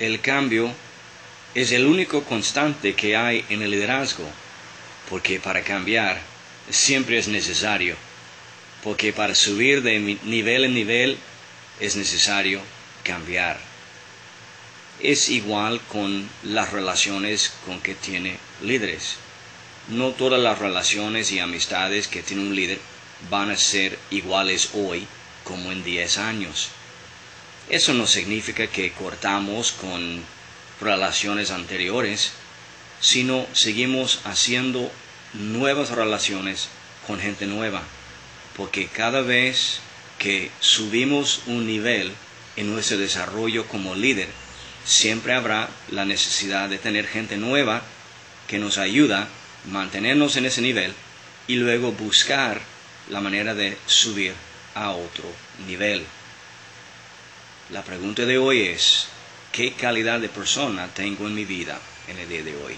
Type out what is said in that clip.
el cambio es el único constante que hay en el liderazgo, porque para cambiar siempre es necesario, porque para subir de nivel en nivel es necesario cambiar. Es igual con las relaciones con que tiene líderes. No todas las relaciones y amistades que tiene un líder van a ser iguales hoy como en 10 años. Eso no significa que cortamos con relaciones anteriores, sino seguimos haciendo nuevas relaciones con gente nueva, porque cada vez que subimos un nivel en nuestro desarrollo como líder, siempre habrá la necesidad de tener gente nueva que nos ayuda a mantenernos en ese nivel y luego buscar la manera de subir a otro nivel. La pregunta de hoy es, ¿qué calidad de persona tengo en mi vida en el día de hoy?